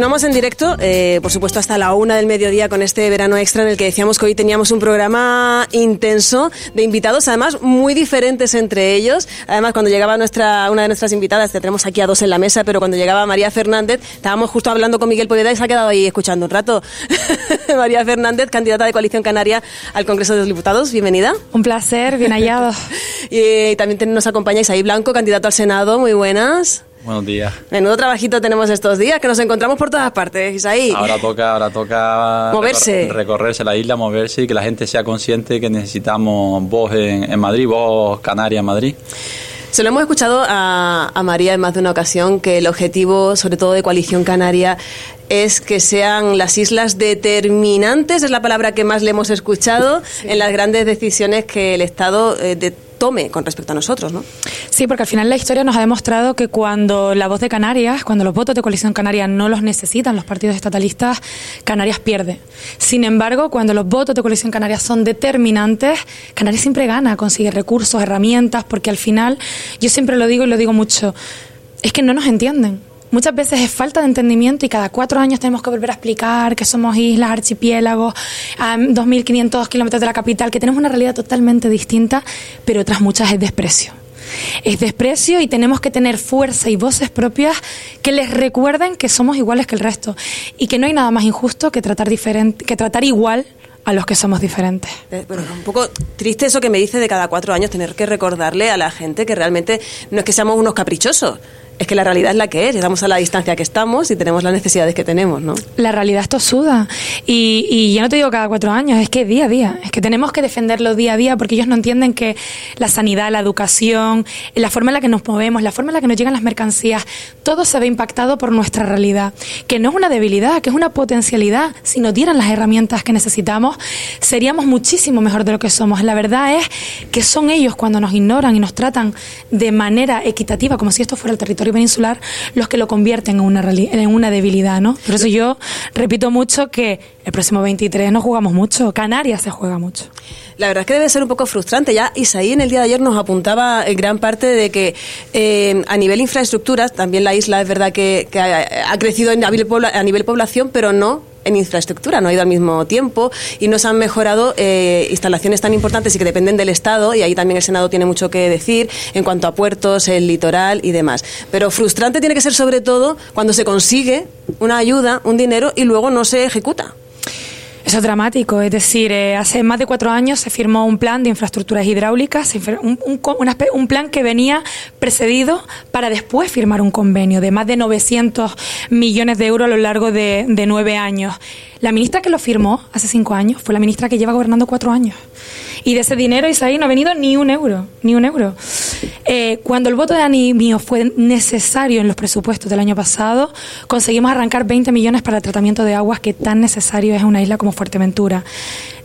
Continuamos en directo, eh, por supuesto hasta la una del mediodía con este verano extra en el que decíamos que hoy teníamos un programa intenso de invitados, además muy diferentes entre ellos. Además, cuando llegaba nuestra una de nuestras invitadas, que tenemos aquí a dos en la mesa, pero cuando llegaba María Fernández, estábamos justo hablando con Miguel Poveda y se ha quedado ahí escuchando un rato. María Fernández, candidata de Coalición Canaria al Congreso de los Diputados, bienvenida. Un placer, bien hallado. y también nos acompaña Isaí Blanco, candidato al Senado, muy buenas. Buenos días. Menudo trabajito tenemos estos días, que nos encontramos por todas partes, Isaí. Ahora toca, ahora toca moverse. recorrerse la isla, moverse y que la gente sea consciente que necesitamos voz en, Madrid, voz canaria en Madrid. Se lo hemos escuchado a, María en más de una ocasión que el objetivo, sobre todo de Coalición Canaria, es que sean las islas determinantes, es la palabra que más le hemos escuchado, en las grandes decisiones que el Estado eh, de tome con respecto a nosotros, ¿no? Sí, porque al final la historia nos ha demostrado que cuando la voz de Canarias, cuando los votos de coalición canaria no los necesitan los partidos estatalistas, Canarias pierde. Sin embargo, cuando los votos de coalición canaria son determinantes, Canarias siempre gana, consigue recursos, herramientas, porque al final, yo siempre lo digo y lo digo mucho, es que no nos entienden muchas veces es falta de entendimiento y cada cuatro años tenemos que volver a explicar que somos islas, archipiélagos, a 2.500 kilómetros de la capital, que tenemos una realidad totalmente distinta, pero otras muchas es desprecio. Es desprecio y tenemos que tener fuerza y voces propias que les recuerden que somos iguales que el resto y que no hay nada más injusto que tratar, diferente, que tratar igual a los que somos diferentes. Eh, bueno, un poco triste eso que me dice de cada cuatro años tener que recordarle a la gente que realmente no es que seamos unos caprichosos, es que la realidad es la que es, llegamos a la distancia que estamos y tenemos las necesidades que tenemos, ¿no? La realidad es tosuda. Y, y ya no te digo cada cuatro años, es que día a día. Es que tenemos que defenderlo día a día porque ellos no entienden que la sanidad, la educación, la forma en la que nos movemos, la forma en la que nos llegan las mercancías, todo se ve impactado por nuestra realidad. Que no es una debilidad, que es una potencialidad. Si nos dieran las herramientas que necesitamos, seríamos muchísimo mejor de lo que somos. La verdad es que son ellos cuando nos ignoran y nos tratan de manera equitativa, como si esto fuera el territorio peninsular los que lo convierten en una, en una debilidad, ¿no? Por eso yo repito mucho que el próximo 23 no jugamos mucho, Canarias se juega mucho. La verdad es que debe ser un poco frustrante. Ya Isaí en el día de ayer nos apuntaba en gran parte de que eh, a nivel infraestructuras, también la isla es verdad que, ha, crecido a nivel población, pero no en infraestructura, no ha ido al mismo tiempo y no se han mejorado eh, instalaciones tan importantes y que dependen del Estado, y ahí también el Senado tiene mucho que decir en cuanto a puertos, el litoral y demás. Pero frustrante tiene que ser sobre todo cuando se consigue una ayuda, un dinero y luego no se ejecuta. Eso es dramático, es decir, eh, hace más de cuatro años se firmó un plan de infraestructuras hidráulicas, un, un, plan que venía precedido para después firmar un convenio de más de 900 millones de euros a lo largo de nueve años. La ministra que lo firmó hace cinco años fue la ministra que lleva gobernando cuatro años. Y de ese dinero, Isaí, no ha venido ni un euro, ni un euro. Eh, cuando el voto de Ani mío fue necesario en los presupuestos del año pasado, conseguimos arrancar 20 millones para el tratamiento de aguas que tan necesario es en una isla como Fuerteventura.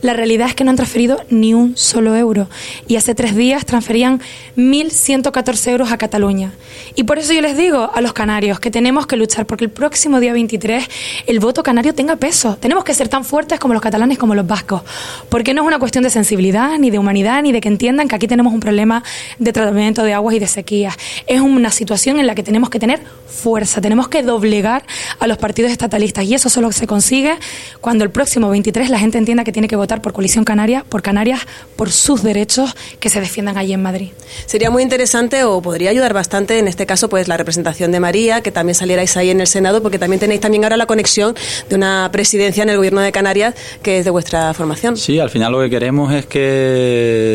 La realidad es que no han transferido ni un solo euro. Y hace tres días transferían 1.114 euros a Cataluña. Y por eso yo les digo a los canarios que tenemos que luchar porque el próximo día 23 el voto canario tenga peso. Tenemos que ser tan fuertes como los catalanes como los vascos. Porque no es una cuestión de sensibilidad, ni de humanidad, ni de que entiendan que aquí tenemos un problema de tratamiento de aguas y de sequías. Es una situación en la que tenemos que tener fuerza, tenemos que doblegar a los partidos estatalistas. Y eso solo se consigue cuando el próximo 23 la gente entienda que tiene que votar por Coalición Canaria, por Canarias, por sus derechos que se defiendan allí en Madrid. Sería muy interesante o podría ayudar bastante en este caso pues la representación de María, que también salierais ahí en el Senado, porque también tenéis también ahora la conexión de una presidencia en el gobierno de Canarias que es de vuestra formación. Sí, al final lo que queremos es que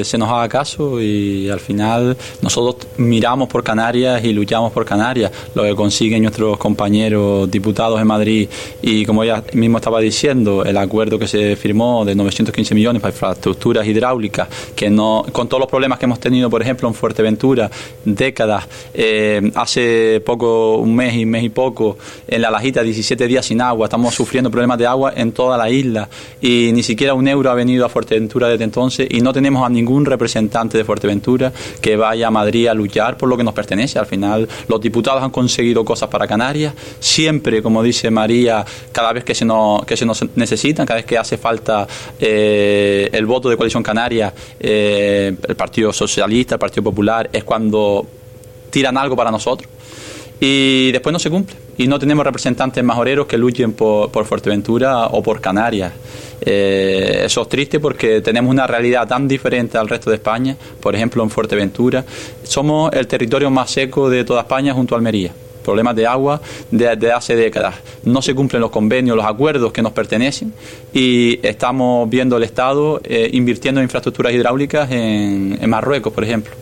se nos haga caso y al final nosotros miramos por Canarias y luchamos por Canarias, lo que consiguen nuestros compañeros diputados en Madrid y como ella mismo estaba diciendo, el acuerdo que se firmó de 900 15 millones para infraestructuras hidráulicas, que no, con todos los problemas que hemos tenido, por ejemplo, en Fuerteventura, décadas, eh, hace poco, un mes y mes y poco, en la Lajita, 17 días sin agua, estamos sufriendo problemas de agua en toda la isla y ni siquiera un euro ha venido a Fuerteventura desde entonces y no tenemos a ningún representante de Fuerteventura que vaya a Madrid a luchar por lo que nos pertenece. Al final, los diputados han conseguido cosas para Canarias, siempre, como dice María, cada vez que se nos, que se nos necesitan, cada vez que hace falta eh, el voto de Coalición Canaria, eh, el Partido Socialista, el Partido Popular, es cuando tiran algo para nosotros. y después no se cumple. Y no tenemos representantes majoreros que luchen por, Fuerteventura o por Canarias. Eh, eso es triste porque tenemos una realidad tan diferente al resto de España. Por ejemplo, en Fuerteventura somos el territorio más seco de toda España junto a Almería problemas de agua desde hace décadas. No se cumplen los convenios, los acuerdos que nos pertenecen y estamos viendo el Estado eh, invirtiendo en infraestructuras hidráulicas en, Marruecos, por ejemplo.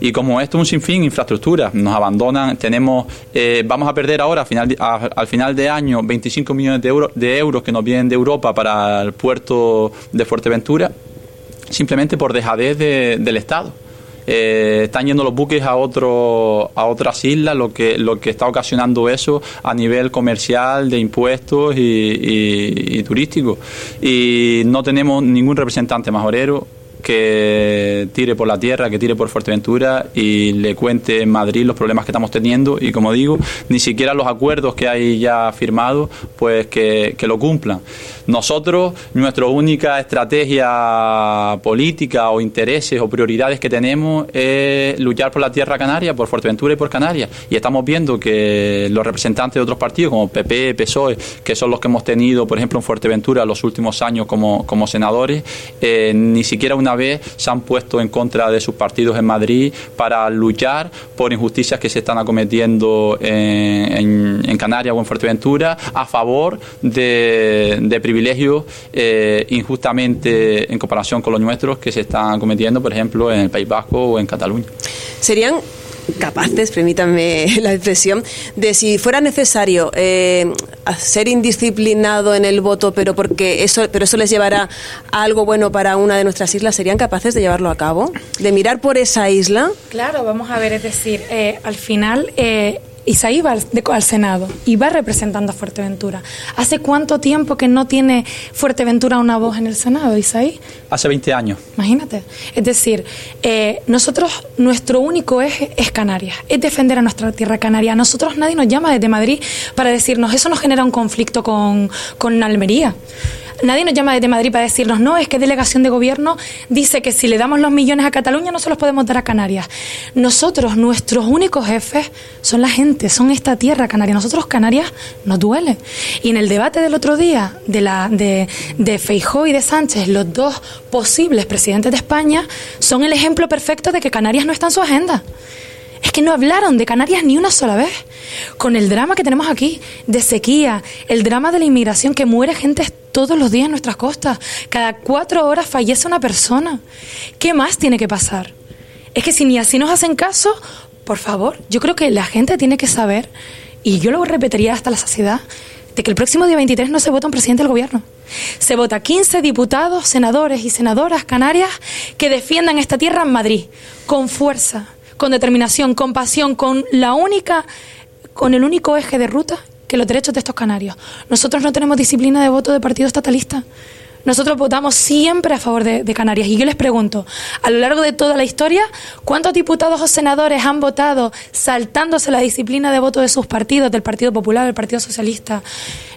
Y como esto es un sinfín, infraestructuras, nos abandonan, tenemos, eh, vamos a perder ahora, al final, al final de año, 25 millones de, euros de euros que nos vienen de Europa para el puerto de Fuerteventura, simplemente por dejadez del Estado. Eh, están yendo los buques a otro, a otras islas, lo que, lo que está ocasionando eso a nivel comercial, de impuestos y, y turístico. Y no tenemos ningún representante majorero que tire por la tierra, que tire por Fuerteventura y le cuente en Madrid los problemas que estamos teniendo y como digo, ni siquiera los acuerdos que hay ya firmados, pues que, lo cumplan. Nosotros, nuestra única estrategia política o intereses o prioridades que tenemos es luchar por la tierra canaria, por Fuerteventura y por Canarias. Y estamos viendo que los representantes de otros partidos, como PP, PSOE, que son los que hemos tenido, por ejemplo, en Fuerteventura los últimos años como, senadores, eh, ni siquiera una vez se han puesto en contra de sus partidos en Madrid para luchar por injusticias que se están acometiendo en, Canarias o en Fuerteventura a favor de, privilegios eh, injustamente en comparación con los nuestros que se están acometiendo, por ejemplo, en el País Vasco o en Cataluña. Serían capaces, permítanme la expresión, de si fuera necesario eh, ser indisciplinado en el voto, pero porque eso, pero eso les llevará a algo bueno para una de nuestras islas, ¿serían capaces de llevarlo a cabo? ¿De mirar por esa isla? Claro, vamos a ver, es decir, eh, al final eh, Isaí va al, Senado y va representando a Fuerteventura. ¿Hace cuánto tiempo que no tiene Fuerteventura una voz en el Senado, Isaí? Hace 20 años. Imagínate. Es decir, eh, nosotros, nuestro único eje es Canarias, es defender a nuestra tierra canaria. nosotros nadie nos llama desde Madrid para decirnos, eso nos genera un conflicto con, con Almería. Nadie nos llama desde Madrid para decirnos, no, es que delegación de gobierno dice que si le damos los millones a Cataluña no se los podemos dar a Canarias. Nosotros, nuestros únicos jefes son la gente, son esta tierra canaria. Nosotros Canarias nos duele. Y en el debate del otro día de, la, de, de Feijó y de Sánchez, los dos posibles presidentes de España, son el ejemplo perfecto de que Canarias no está en su agenda. Es que no hablaron de Canarias ni una sola vez. Con el drama que tenemos aquí, de sequía, el drama de la inmigración, que muere gente todos los días en nuestras costas. Cada cuatro horas fallece una persona. ¿Qué más tiene que pasar? Es que si ni así nos hacen caso, por favor, yo creo que la gente tiene que saber, y yo lo repetiría hasta la saciedad, de que el próximo día 23 no se vota un presidente del gobierno. Se vota 15 diputados, senadores y senadoras canarias que defiendan esta tierra en Madrid, con fuerza, con determinación, con pasión, con la única, con el único eje de ruta que los derechos de estos canarios. Nosotros no tenemos disciplina de voto de partido estatalista. Nosotros votamos siempre a favor de, Canarias. Y yo les pregunto, a lo largo de toda la historia, ¿cuántos diputados o senadores han votado saltándose la disciplina de voto de sus partidos, del Partido Popular, del Partido Socialista,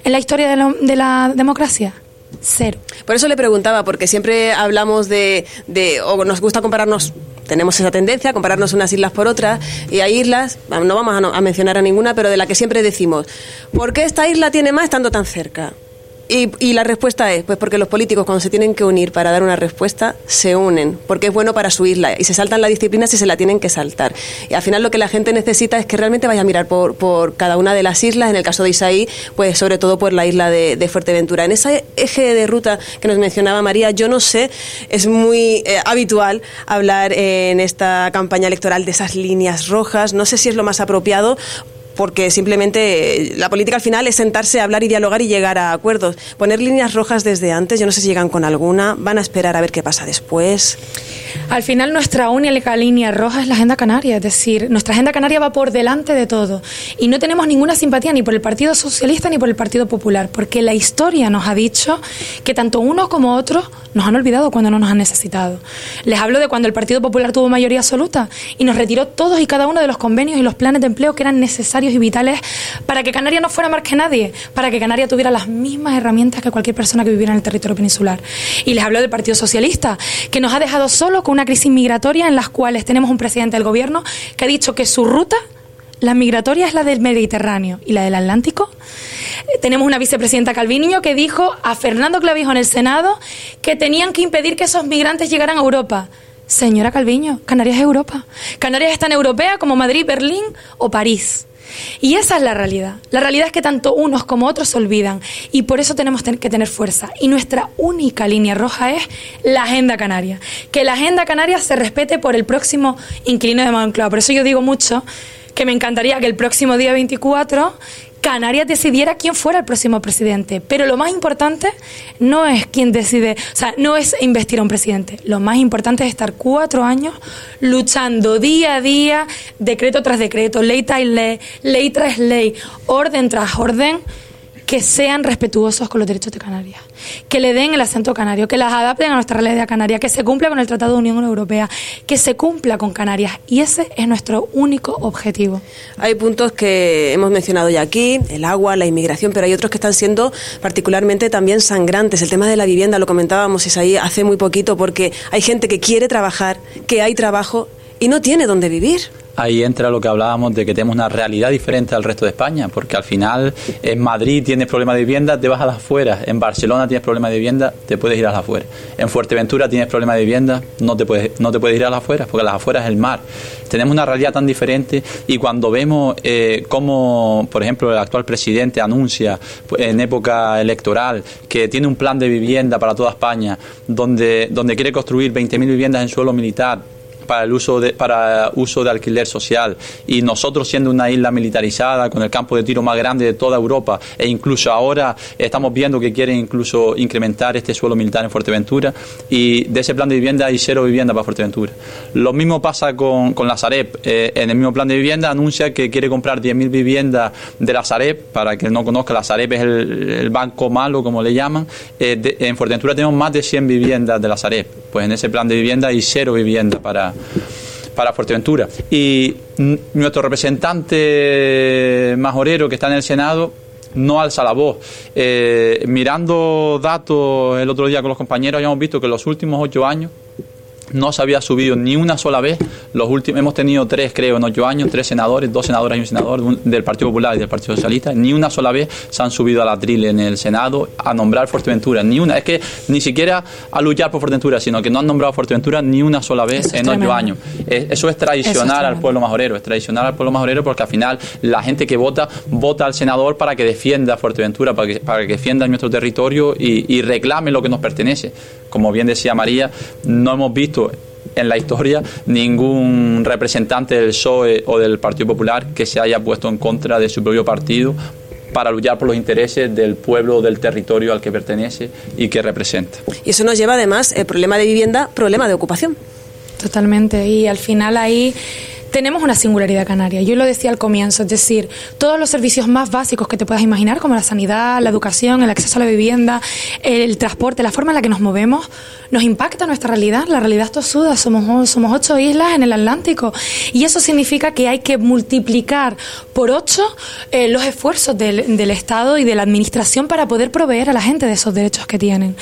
en la historia de la, democracia? Cero. Por eso le preguntaba, porque siempre hablamos de, de, o nos gusta compararnos tenemos esa tendencia a compararnos unas islas por otras y hay islas, no vamos a, mencionar a ninguna, pero de la que siempre decimos, ¿por qué esta isla tiene más estando tan cerca? Y, la respuesta es, pues porque los políticos cuando se tienen que unir para dar una respuesta, se unen, porque es bueno para su isla y se saltan la disciplina si se la tienen que saltar. Y al final lo que la gente necesita es que realmente vaya a mirar por, por cada una de las islas, en el caso de Isaí, pues sobre todo por la isla de, Fuerteventura. En ese eje de ruta que nos mencionaba María, yo no sé, es muy eh, habitual hablar en esta campaña electoral de esas líneas rojas, no sé si es lo más apropiado porque simplemente la política al final es sentarse, hablar y dialogar y llegar a acuerdos. Poner líneas rojas desde antes, yo no sé si llegan con alguna, van a esperar a ver qué pasa después. Al final nuestra única línea roja es la agenda canaria, es decir, nuestra agenda canaria va por delante de todo y no tenemos ninguna simpatía ni por el Partido Socialista ni por el Partido Popular, porque la historia nos ha dicho que tanto uno como otro nos han olvidado cuando no nos han necesitado. Les hablo de cuando el Partido Popular tuvo mayoría absoluta y nos retiró todos y cada uno de los convenios y los planes de empleo que eran necesarios y vitales para que Canarias no fuera más que nadie, para que Canarias tuviera las mismas herramientas que cualquier persona que viviera en el territorio peninsular. Y les hablo del Partido Socialista, que nos ha dejado solo con una crisis migratoria en las cuales tenemos un presidente del gobierno que ha dicho que su ruta La migratoria es la del Mediterráneo y la del Atlántico. Eh, tenemos una vicepresidenta Calviño que dijo a Fernando Clavijo en el Senado que tenían que impedir que esos migrantes llegaran a Europa. Señora Calviño, Canarias es Europa. Canarias es tan europea como Madrid, Berlín o París. Y esa es la realidad. La realidad es que tanto unos como otros se olvidan y por eso tenemos que tener fuerza. Y nuestra única línea roja es la agenda canaria. Que la agenda canaria se respete por el próximo inquilino de Moncloa. Por eso yo digo mucho que me encantaría que el próximo día 24 Canarias decidiera quién fuera el próximo presidente. Pero lo más importante no es quién decide, o sea, no es investir a un presidente. Lo más importante es estar cuatro años luchando día a día, decreto tras decreto, ley tras ley, ley tras ley, orden tras orden que sean respetuosos con los derechos de Canarias, que le den el acento canario, que las adapten a nuestra realidad canaria, que se cumpla con el Tratado de Unión Europea, que se cumpla con Canarias. Y ese es nuestro único objetivo. Hay puntos que hemos mencionado ya aquí, el agua, la inmigración, pero hay otros que están siendo particularmente también sangrantes. El tema de la vivienda, lo comentábamos ahí hace muy poquito, porque hay gente que quiere trabajar, que hay trabajo y no tiene dónde vivir. Ahí entra lo que hablábamos de que tenemos una realidad diferente al resto de España, porque al final en Madrid tienes problemas de vivienda, te vas a las afueras, en Barcelona tienes problemas de vivienda, te puedes ir a las afueras, en Fuerteventura tienes problemas de vivienda, no te puedes, no te puedes ir a las afueras, porque las afueras es el mar. Tenemos una realidad tan diferente y cuando vemos eh, cómo, por ejemplo, el actual presidente anuncia pues, en época electoral que tiene un plan de vivienda para toda España, donde, donde quiere construir 20.000 viviendas en suelo militar, para el uso de, para uso de alquiler social y nosotros siendo una isla militarizada con el campo de tiro más grande de toda Europa e incluso ahora estamos viendo que quieren incluso incrementar este suelo militar en Fuerteventura y de ese plan de vivienda hay cero vivienda para Fuerteventura. Lo mismo pasa con, con la Sareb. Eh, en el mismo plan de vivienda anuncia que quiere comprar 10.000 viviendas de la Sareb. Para que no conozca, la Sareb es el, banco malo, como le llaman. Eh, en Fuerteventura tenemos más de 100 viviendas de la Sareb. Pues en ese plan de vivienda hay cero vivienda para, para Fuerteventura. Y nuestro representante majorero que está en el Senado no alza la voz. Eh, mirando datos el otro día con los compañeros, habíamos visto que en los últimos ocho años no se había subido ni una sola vez. Los últimos, hemos tenido tres, creo, en ocho años, tres senadores, dos senadores y un senador del Partido Popular y del Partido Socialista. Ni una sola vez se han subido a la tril en el Senado a nombrar Fuerteventura. Ni una. Es que ni siquiera a luchar por Fuerteventura, sino que no han nombrado Fuerteventura ni una sola vez en ocho años. Eso es traicionar al pueblo majorero. Es traicionar al pueblo majorero porque al final la gente que vota, vota al senador para que defienda Fuerteventura, para que, para que defienda nuestro territorio y, y reclame lo que nos pertenece. Como bien decía María, no hemos visto en la historia ningún representante del PSOE o del Partido Popular que se haya puesto en contra de su propio partido para luchar por los intereses del pueblo, del territorio al que pertenece y que representa. Y eso nos lleva además el problema de vivienda, problema de ocupación. Totalmente. Y al final ahí tenemos una singularidad canaria. Yo lo decía al comienzo, es decir, todos los servicios más básicos que te puedas imaginar, como la sanidad, la educación, el acceso a la vivienda, el transporte, la forma en la que nos movemos, nos impacta nuestra realidad. La realidad tosuda, somos, somos ocho islas en el Atlántico. Y eso significa que hay que multiplicar por ocho eh, los esfuerzos del, del Estado y de la Administración para poder proveer a la gente de esos derechos que tienen.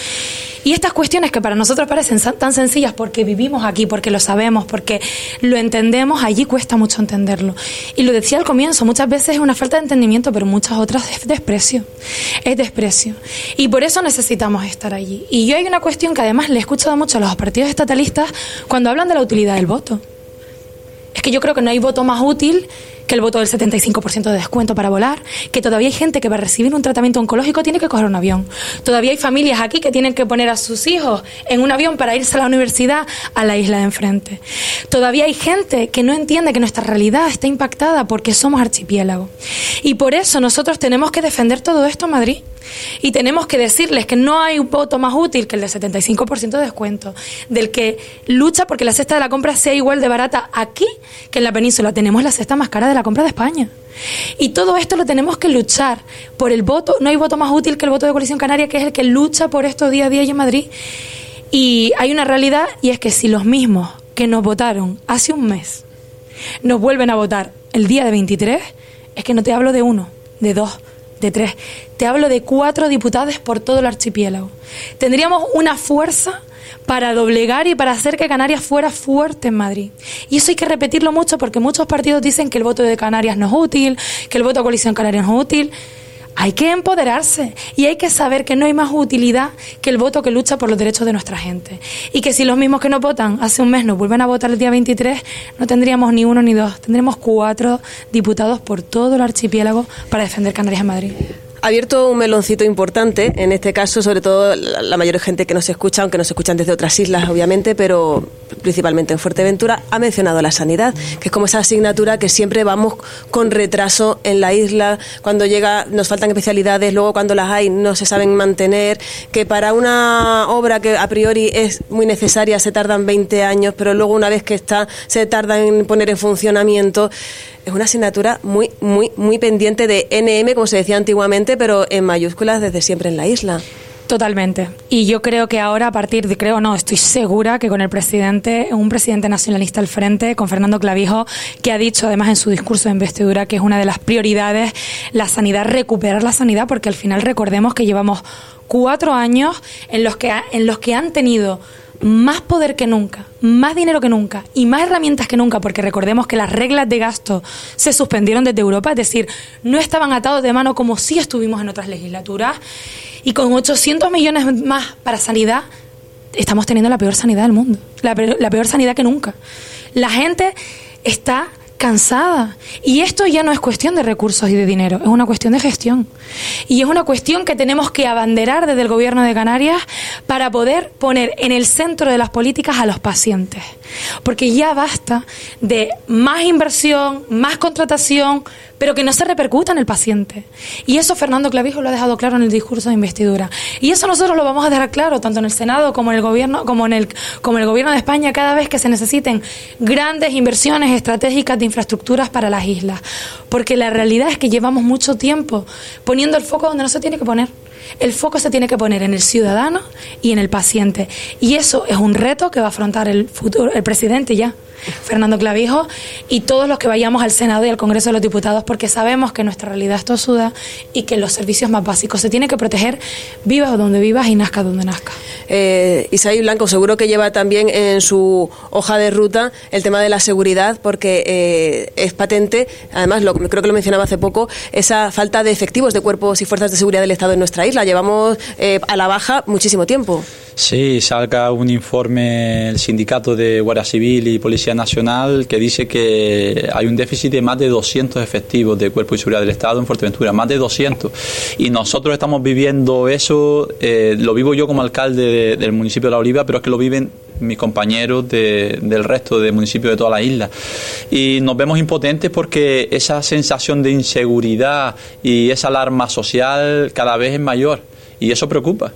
Y estas cuestiones que para nosotros parecen tan sencillas porque vivimos aquí, porque lo sabemos, porque lo entendemos, allí cuesta mucho entenderlo. Y lo decía al comienzo, muchas veces es una falta de entendimiento, pero muchas otras es desprecio. Es desprecio. Y por eso necesitamos estar allí. Y yo hay una cuestión que además le he escuchado mucho a los partidos estatalistas cuando hablan de la utilidad del voto. Es que yo creo que no hay voto más útil que el voto del 75% de descuento para volar, que todavía hay gente que va a recibir un tratamiento oncológico tiene que coger un avión. Todavía hay familias aquí que tienen que poner a sus hijos en un avión para irse a la universidad a la isla de enfrente. Todavía hay gente que no entiende que nuestra realidad está impactada porque somos archipiélago. Y por eso nosotros tenemos que defender todo esto en Madrid. Y tenemos que decirles que no hay un voto más útil que el del 75% de descuento, del que lucha porque la cesta de la compra sea igual de barata aquí que en la península. Tenemos la cesta más cara de la compra de España. Y todo esto lo tenemos que luchar por el voto. No hay voto más útil que el voto de Coalición Canaria, que es el que lucha por esto día a día en Madrid. Y hay una realidad y es que si los mismos que nos votaron hace un mes nos vuelven a votar el día de 23, es que no te hablo de uno, de dos, de tres. Te hablo de cuatro diputados por todo el archipiélago. Tendríamos una fuerza para doblegar y para hacer que Canarias fuera fuerte en Madrid. Y eso hay que repetirlo mucho porque muchos partidos dicen que el voto de Canarias no es útil, que el voto de coalición Canarias no es útil. Hay que empoderarse y hay que saber que no hay más utilidad que el voto que lucha por los derechos de nuestra gente. Y que si los mismos que nos votan hace un mes nos vuelven a votar el día 23, no tendríamos ni uno ni dos, tendremos cuatro diputados por todo el archipiélago para defender Canarias en Madrid ha abierto un meloncito importante, en este caso, sobre todo la, mayor gente que nos escucha, aunque nos escuchan desde otras islas, obviamente, pero principalmente en Fuerteventura, ha mencionado la sanidad, que es como esa asignatura que siempre vamos con retraso en la isla, cuando llega nos faltan especialidades, luego cuando las hay no se saben mantener, que para una obra que a priori es muy necesaria se tardan 20 años, pero luego una vez que está se tarda en poner en funcionamiento es una asignatura muy, muy, muy pendiente de NM, como se decía antiguamente, pero en mayúsculas desde siempre en la isla. Totalmente. Y yo creo que ahora, a partir de, creo no, estoy segura que con el presidente, un presidente nacionalista al frente, con Fernando Clavijo, que ha dicho además en su discurso de investidura que es una de las prioridades la sanidad, recuperar la sanidad, porque al final recordemos que llevamos cuatro años en los que, en los que han tenido más poder que nunca, más dinero que nunca y más herramientas que nunca, porque recordemos que las reglas de gasto se suspendieron desde Europa, es decir, no estaban atados de mano como sí estuvimos en otras legislaturas, y con 800 millones más para sanidad, estamos teniendo la peor sanidad del mundo, la peor sanidad que nunca. La gente está cansada. Y esto ya no es cuestión de recursos y de dinero, es una cuestión de gestión. Y es una cuestión que tenemos que abanderar desde el Gobierno de Canarias para poder poner en el centro de las políticas a los pacientes. Porque ya basta de más inversión, más contratación, pero que no se repercuta en el paciente. Y eso Fernando Clavijo lo ha dejado claro en el discurso de investidura. Y eso nosotros lo vamos a dejar claro tanto en el Senado como en el gobierno, como en el, como el gobierno de España cada vez que se necesiten grandes inversiones estratégicas de infraestructuras para las islas. Porque la realidad es que llevamos mucho tiempo poniendo el foco donde no se tiene que poner. El foco se tiene que poner en el ciudadano y en el paciente. Y eso es un reto que va a afrontar el futuro, el presidente ya. Fernando Clavijo, y todos los que vayamos al Senado y al Congreso de los Diputados, porque sabemos que nuestra realidad es tosuda y que los servicios más básicos se tienen que proteger, vivas donde vivas y nazca donde nazca. Eh, Isaí Blanco, seguro que lleva también en su hoja de ruta el tema de la seguridad, porque eh, es patente, además lo, creo que lo mencionaba hace poco, esa falta de efectivos de cuerpos y fuerzas de seguridad del Estado en nuestra isla. Llevamos eh, a la baja muchísimo tiempo. Sí, salga un informe el sindicato de Guardia Civil y Policía Nacional que dice que hay un déficit de más de 200 efectivos de Cuerpo y Seguridad del Estado en Fuerteventura, más de 200. Y nosotros estamos viviendo eso, eh, lo vivo yo como alcalde del municipio de La Oliva, pero es que lo viven mis compañeros del resto de municipios de toda la isla. Y nos vemos impotentes porque esa sensación de inseguridad y esa alarma social cada vez es mayor y eso preocupa.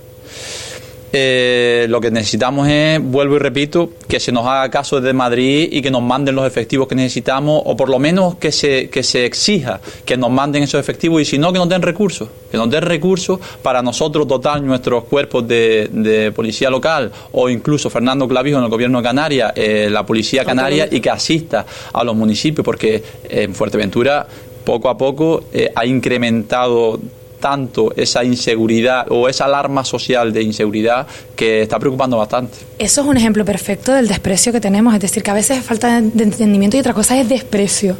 Eh, lo que necesitamos es, vuelvo y repito, que se nos haga caso desde Madrid y que nos manden los efectivos que necesitamos, o por lo menos que se, que se exija que nos manden esos efectivos y si no, que nos den recursos, que nos den recursos para nosotros dotar nuestros cuerpos de, policía local o incluso Fernando Clavijo en el gobierno de Canarias, eh, la policía canaria y que asista a los municipios, porque en Fuerteventura poco a poco eh, ha incrementado tanto esa inseguridad o esa alarma social de inseguridad que está preocupando bastante. Eso es un ejemplo perfecto del desprecio que tenemos, es decir, que a veces falta de entendimiento y otra cosa es desprecio.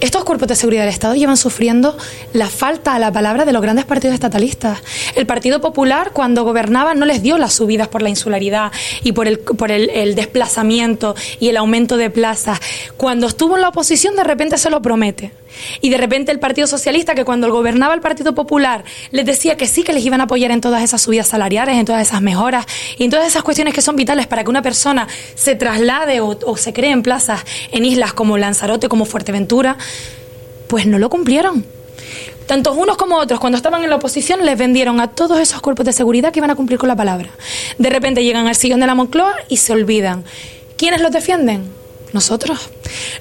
Estos cuerpos de seguridad del Estado llevan sufriendo la falta a la palabra de los grandes partidos estatalistas. El Partido Popular, cuando gobernaba, no les dio las subidas por la insularidad y por el, por el, desplazamiento y el aumento de plazas. Cuando estuvo en la oposición, de repente se lo promete. Y de repente el Partido Socialista, que cuando gobernaba el Partido Popular, les decía que sí, que les iban a apoyar en todas esas subidas salariales, en todas esas mejoras y en todas esas cuestiones que son vitales para que una persona se traslade o, o se cree en plazas en islas como Lanzarote, como Fuerteventura, pues no lo cumplieron. Tanto unos como otros, cuando estaban en la oposición, les vendieron a todos esos cuerpos de seguridad que iban a cumplir con la palabra. De repente llegan al sillón de la Moncloa y se olvidan. ¿Quiénes los defienden? Nosotros.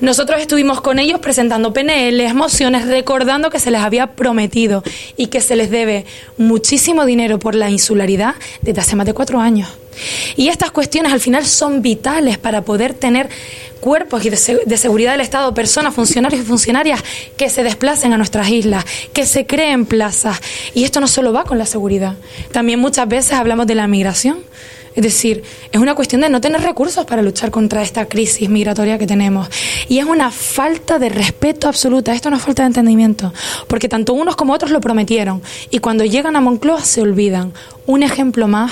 Nosotros estuvimos con ellos presentando PNL, mociones, recordando que se les había prometido y que se les debe muchísimo dinero por la insularidad desde hace más de cuatro años. Y estas cuestiones al final son vitales para poder tener cuerpos de, seguridad del Estado, personas, funcionarios y funcionarias que se desplacen a nuestras islas, que se creen plazas. Y esto no solo va con la seguridad. También muchas veces hablamos de la migración. Es decir, es una cuestión de no tener recursos para luchar contra esta crisis migratoria que tenemos. Y es una falta de respeto absoluta. Esto es falta de entendimiento. Porque tanto unos como otros lo prometieron. Y cuando llegan a Moncloa se olvidan un ejemplo más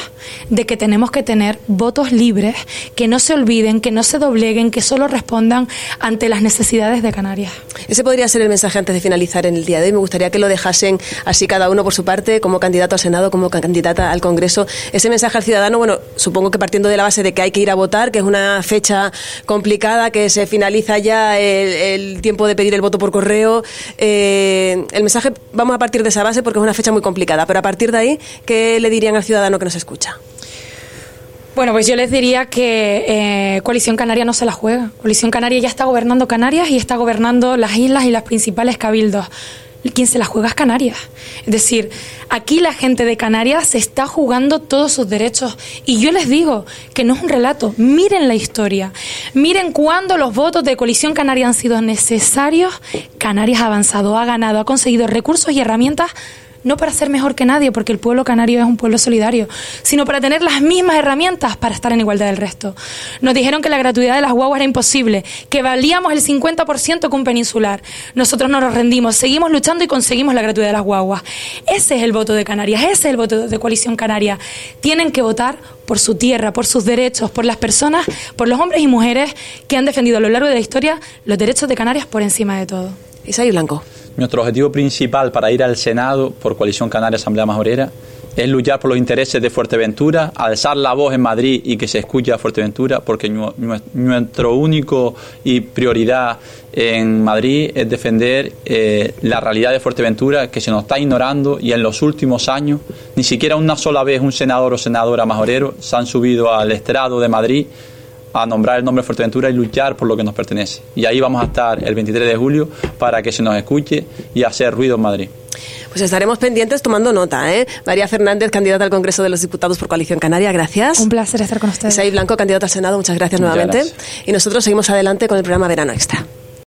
de que tenemos que tener votos libres, que no se olviden, que no se dobleguen, que solo respondan ante las necesidades de Canarias. Ese podría ser el mensaje antes de finalizar en el día de hoy. Me gustaría que lo dejasen así cada uno por su parte, como candidato al Senado, como candidata al Congreso. Ese mensaje al ciudadano, bueno, supongo que partiendo de la base de que hay que ir a votar, que es una fecha complicada, que se finaliza ya el, tiempo de pedir el voto por correo. Eh, el mensaje, vamos a partir de esa base porque es una fecha muy complicada, pero a partir de ahí, ¿qué le diría al ciudadano que nos escucha? Bueno, pues yo les diría que eh, Coalición Canaria no se la juega. Coalición Canaria ya está gobernando Canarias y está gobernando las islas y las principales cabildos. Quien se la juega es Canarias. Es decir, aquí la gente de Canarias se está jugando todos sus derechos. Y yo les digo que no es un relato. Miren la historia. Miren cuándo los votos de Coalición Canaria han sido necesarios. Canarias ha avanzado, ha ganado, ha conseguido recursos y herramientas no para ser mejor que nadie, porque el pueblo canario es un pueblo solidario, sino para tener las mismas herramientas para estar en igualdad del resto. Nos dijeron que la gratuidad de las guaguas era imposible, que valíamos el 50% con peninsular. Nosotros no nos rendimos, seguimos luchando y conseguimos la gratuidad de las guaguas. Ese es el voto de Canarias, ese es el voto de Coalición Canaria. Tienen que votar por su tierra, por sus derechos, por las personas, por los hombres y mujeres que han defendido a lo largo de la historia los derechos de Canarias por encima de todo. Isaí Blanco. Nuestro objetivo principal para ir al Senado por Coalición Canaria Asamblea Majorera es luchar por los intereses de Fuerteventura, alzar la voz en Madrid y que se escuche a Fuerteventura, porque nuestro único y prioridad en Madrid es defender eh, la realidad de Fuerteventura que se nos está ignorando y en los últimos años ni siquiera una sola vez un senador o senadora majorero se han subido al estrado de Madrid a nombrar el nombre de Fuerteventura y luchar por lo que nos pertenece. Y ahí vamos a estar el 23 de julio para que se nos escuche y hacer ruido en Madrid. Pues estaremos pendientes tomando nota. ¿eh? María Fernández, candidata al Congreso de los Diputados por Coalición Canaria, gracias. Un placer estar con ustedes. Isaí Blanco, candidato al Senado, muchas gracias nuevamente. Y nosotros seguimos adelante con el programa Verano Extra.